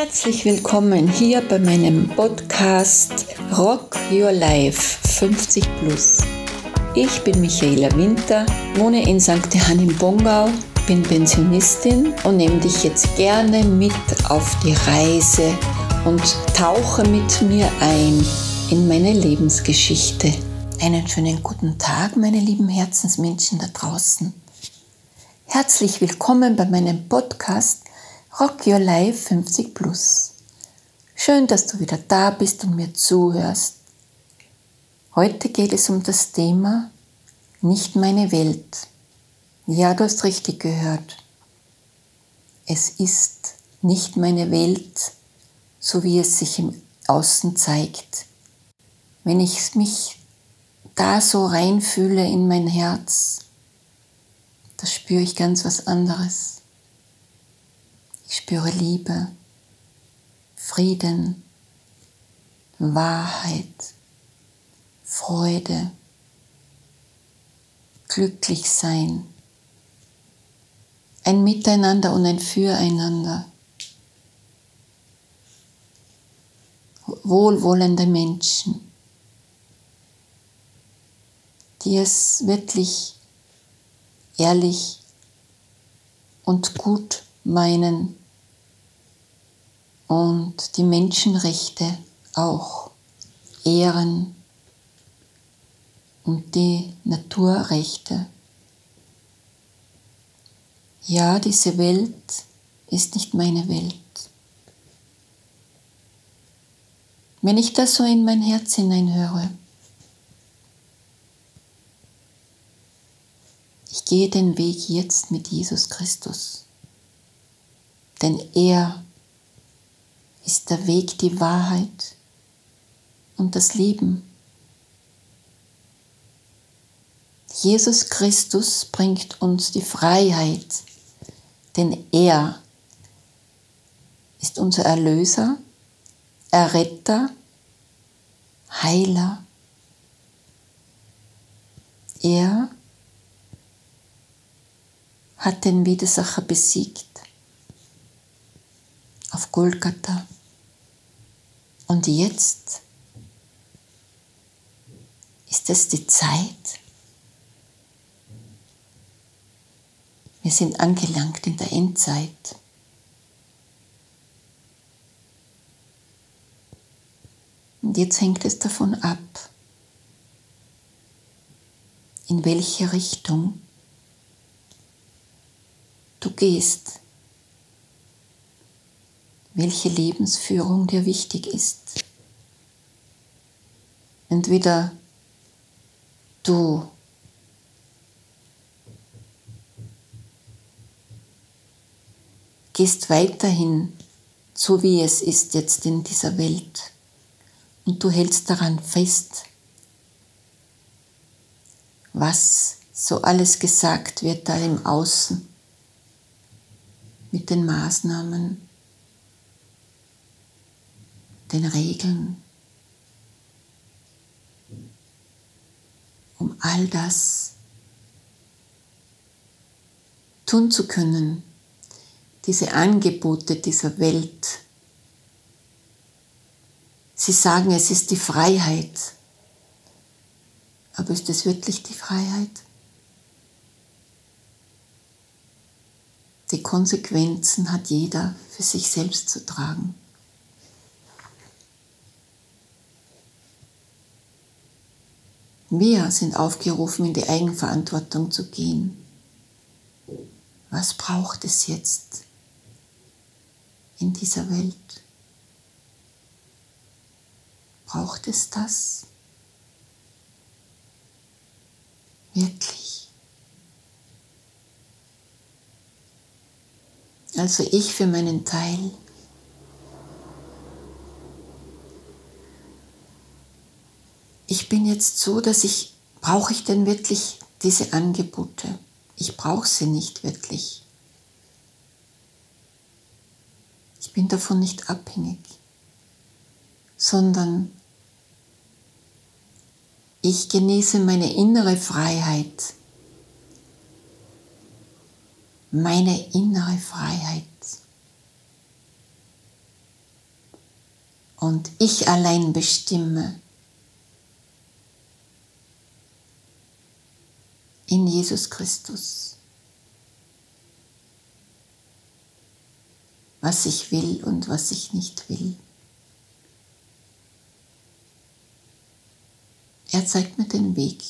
Herzlich willkommen hier bei meinem Podcast Rock Your Life 50 Plus. Ich bin Michaela Winter, wohne in St. Johann im Bongau, bin Pensionistin und nehme dich jetzt gerne mit auf die Reise und tauche mit mir ein in meine Lebensgeschichte. Einen schönen guten Tag, meine lieben Herzensmenschen da draußen. Herzlich willkommen bei meinem Podcast Rock Your Life 50 Plus. Schön, dass du wieder da bist und mir zuhörst. Heute geht es um das Thema Nicht meine Welt. Ja, du hast richtig gehört. Es ist nicht meine Welt, so wie es sich im Außen zeigt. Wenn ich mich da so reinfühle in mein Herz, da spüre ich ganz was anderes. Ich spüre Liebe, Frieden, Wahrheit, Freude, glücklich sein, ein Miteinander und ein Füreinander, wohlwollende Menschen, die es wirklich ehrlich und gut meinen und die Menschenrechte auch ehren und die Naturrechte. Ja, diese Welt ist nicht meine Welt. Wenn ich das so in mein Herz hineinhöre, ich gehe den Weg jetzt mit Jesus Christus, denn er ist der Weg die Wahrheit und das Leben. Jesus Christus bringt uns die Freiheit, denn er ist unser Erlöser, Erretter, Heiler. Er hat den Widersacher besiegt auf Golgatha. Und jetzt ist es die Zeit. Wir sind angelangt in der Endzeit. Und jetzt hängt es davon ab, in welche Richtung du gehst welche Lebensführung dir wichtig ist. Entweder du gehst weiterhin so wie es ist jetzt in dieser Welt und du hältst daran fest, was so alles gesagt wird da im Außen mit den Maßnahmen, den Regeln, um all das tun zu können, diese Angebote dieser Welt. Sie sagen, es ist die Freiheit. Aber ist es wirklich die Freiheit? Die Konsequenzen hat jeder für sich selbst zu tragen. Wir sind aufgerufen, in die Eigenverantwortung zu gehen. Was braucht es jetzt in dieser Welt? Braucht es das? Wirklich? Also ich für meinen Teil ich bin jetzt so, dass ich, brauche ich denn wirklich diese Angebote? Ich brauche sie nicht wirklich. Ich bin davon nicht abhängig, sondern ich genieße meine innere Freiheit. Meine innere Freiheit. und ich allein bestimme. In Jesus Christus. Was ich will und was ich nicht will. Er zeigt mir den Weg.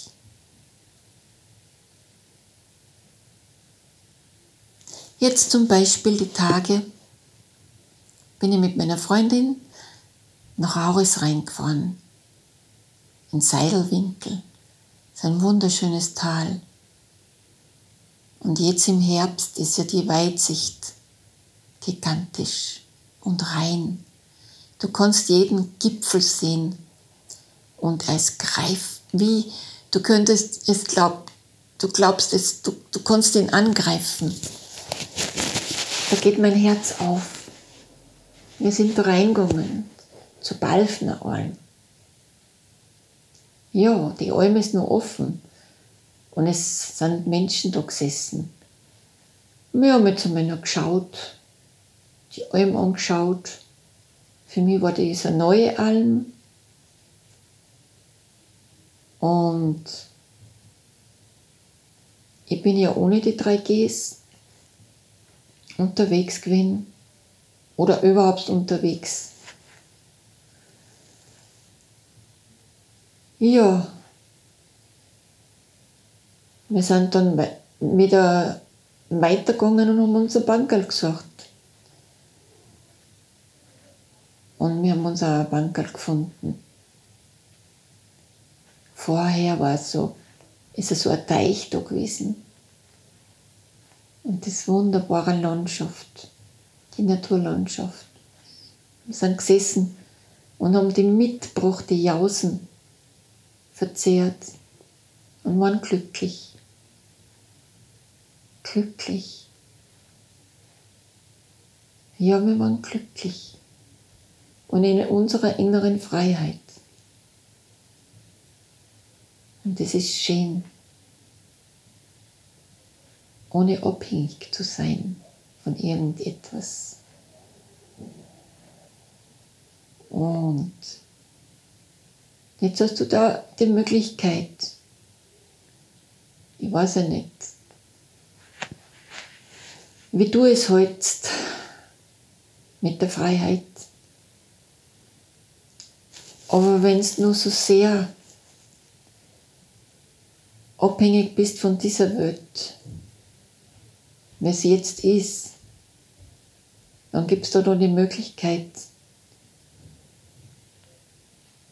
Jetzt zum Beispiel die Tage bin ich mit meiner Freundin nach Auris reingefahren, in Seidelwinkel. Das ist ein wunderschönes Tal. Und jetzt im Herbst ist ja die Weitsicht gigantisch und rein. Du kannst jeden Gipfel sehen und es greift, wie du könntest es glaub, du glaubst es, du, du kannst ihn angreifen. Da geht mein Herz auf. Wir sind reingegangen zur Balfner Alm. Ja, die Alm ist nur offen und es sind Menschen da gesessen. Wir haben jetzt einmal noch geschaut, die Alm angeschaut. Für mich war das eine neue Alm. Und ich bin ja ohne die drei Gs unterwegs gewesen oder überhaupt unterwegs. Ja, wir sind dann wieder weitergegangen und haben unser Bankerl gesucht. Und wir haben unser Bankerl gefunden. Vorher war es so, ist es so ein Teich da gewesen und das wunderbare Landschaft, die Naturlandschaft. Wir sind gesessen und haben die mitgebrachte Jausen verzehrt und waren glücklich. Glücklich. Ja, wir waren glücklich und in unserer inneren Freiheit. Und das ist schön ohne abhängig zu sein von irgendetwas. Und jetzt hast du da die Möglichkeit, ich weiß ja nicht, wie du es hältst mit der Freiheit. Aber wenn es nur so sehr abhängig bist von dieser Welt, wie es jetzt ist, dann gibt es da noch die Möglichkeit,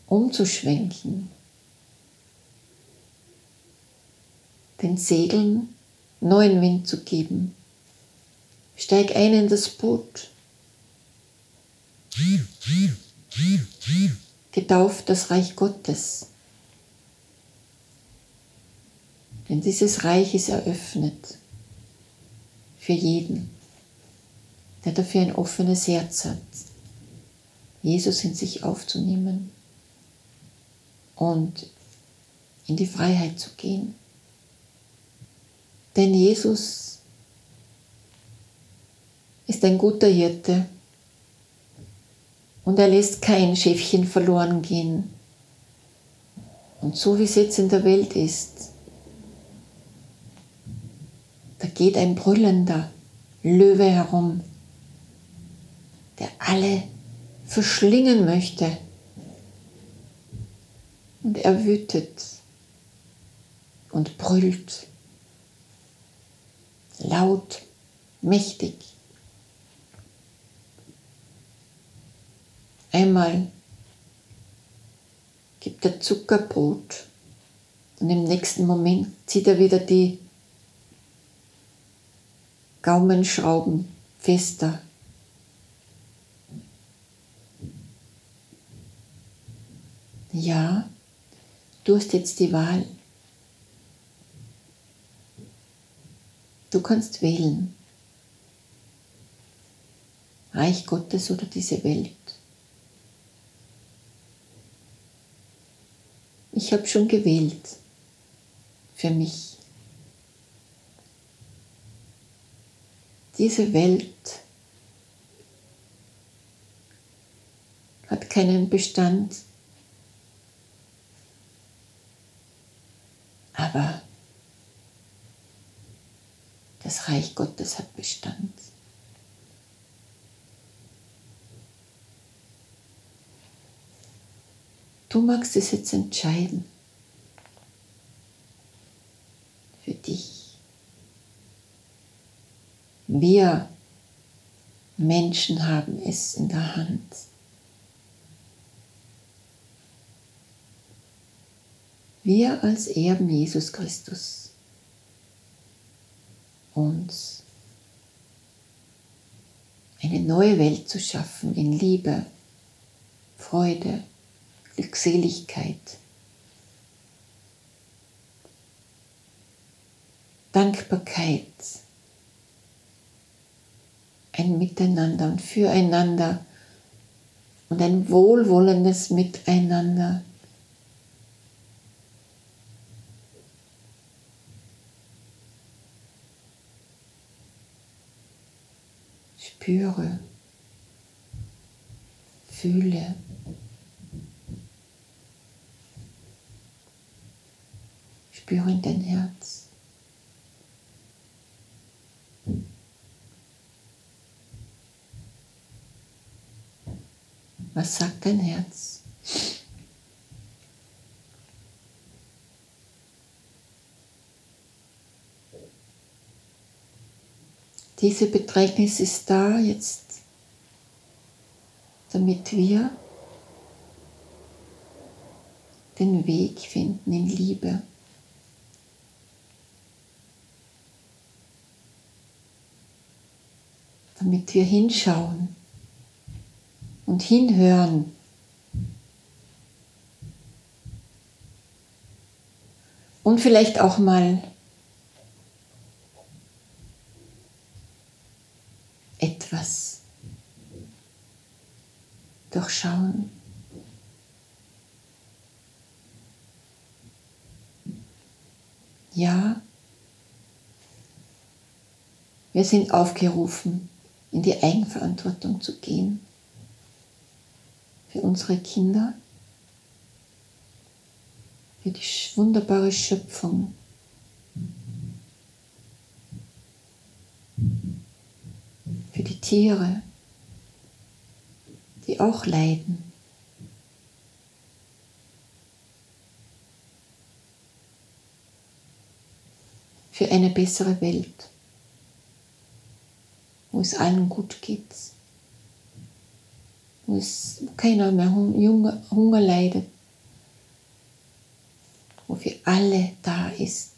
umzuschwenken, den Segeln neuen Wind zu geben. Steig ein in das Boot. Getauft das Reich Gottes. Denn dieses Reich ist eröffnet für jeden, der dafür ein offenes Herz hat, Jesus in sich aufzunehmen und in die Freiheit zu gehen. Denn Jesus ist ein guter Hirte und er lässt kein Schäfchen verloren gehen. Und so wie es jetzt in der Welt ist, da geht ein brüllender Löwe herum, der alle verschlingen möchte. Und er wütet und brüllt, laut, mächtig. Einmal gibt er Zuckerbrot und im nächsten Moment zieht er wieder die Gaumenschrauben fester. Ja, du hast jetzt die Wahl. Du kannst wählen. Reich Gottes oder diese Welt. Ich habe schon gewählt für mich. diese Welt hat keinen Bestand. Aber das Reich Gottes hat Bestand. Du magst es jetzt entscheiden. Für dich. Wir Menschen haben es in der Hand. Wir als Erben Jesus Christus uns eine neue Welt zu schaffen in Liebe, Freude, Glückseligkeit, Dankbarkeit, ein Miteinander und Füreinander und ein wohlwollendes Miteinander. Spüre, fühle. Spüre in dein Herz. Was sagt dein Herz? Diese Bedrängnis ist da jetzt, damit wir den Weg finden in Liebe. Damit wir hinschauen und hinhören. Und vielleicht auch mal etwas durchschauen. Ja, wir sind aufgerufen, in die Eigenverantwortung zu gehen für unsere Kinder, für die wunderbare Schöpfung. Für die Tiere, die auch leiden. Für eine bessere Welt, wo es allen gut geht wo es keiner mehr Hunger, Hunger leidet, wo für alle da ist.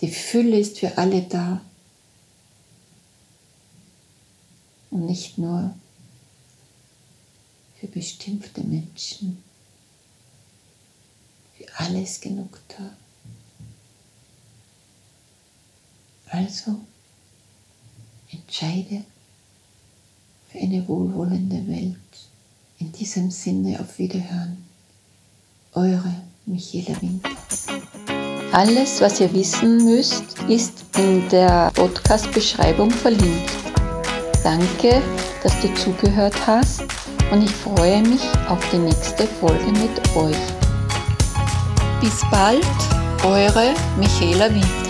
Die Fülle ist für alle da und nicht nur für bestimmte Menschen. Für alles genug da. Also entscheide für eine wohlwollende Welt. In diesem Sinne auf Wiederhören. Eure Michaela Winter. Alles, was ihr wissen müsst, ist in der Podcast-Beschreibung verlinkt. Danke, dass du zugehört hast und ich freue mich auf die nächste Folge mit euch. Bis bald, eure Michaela Winter.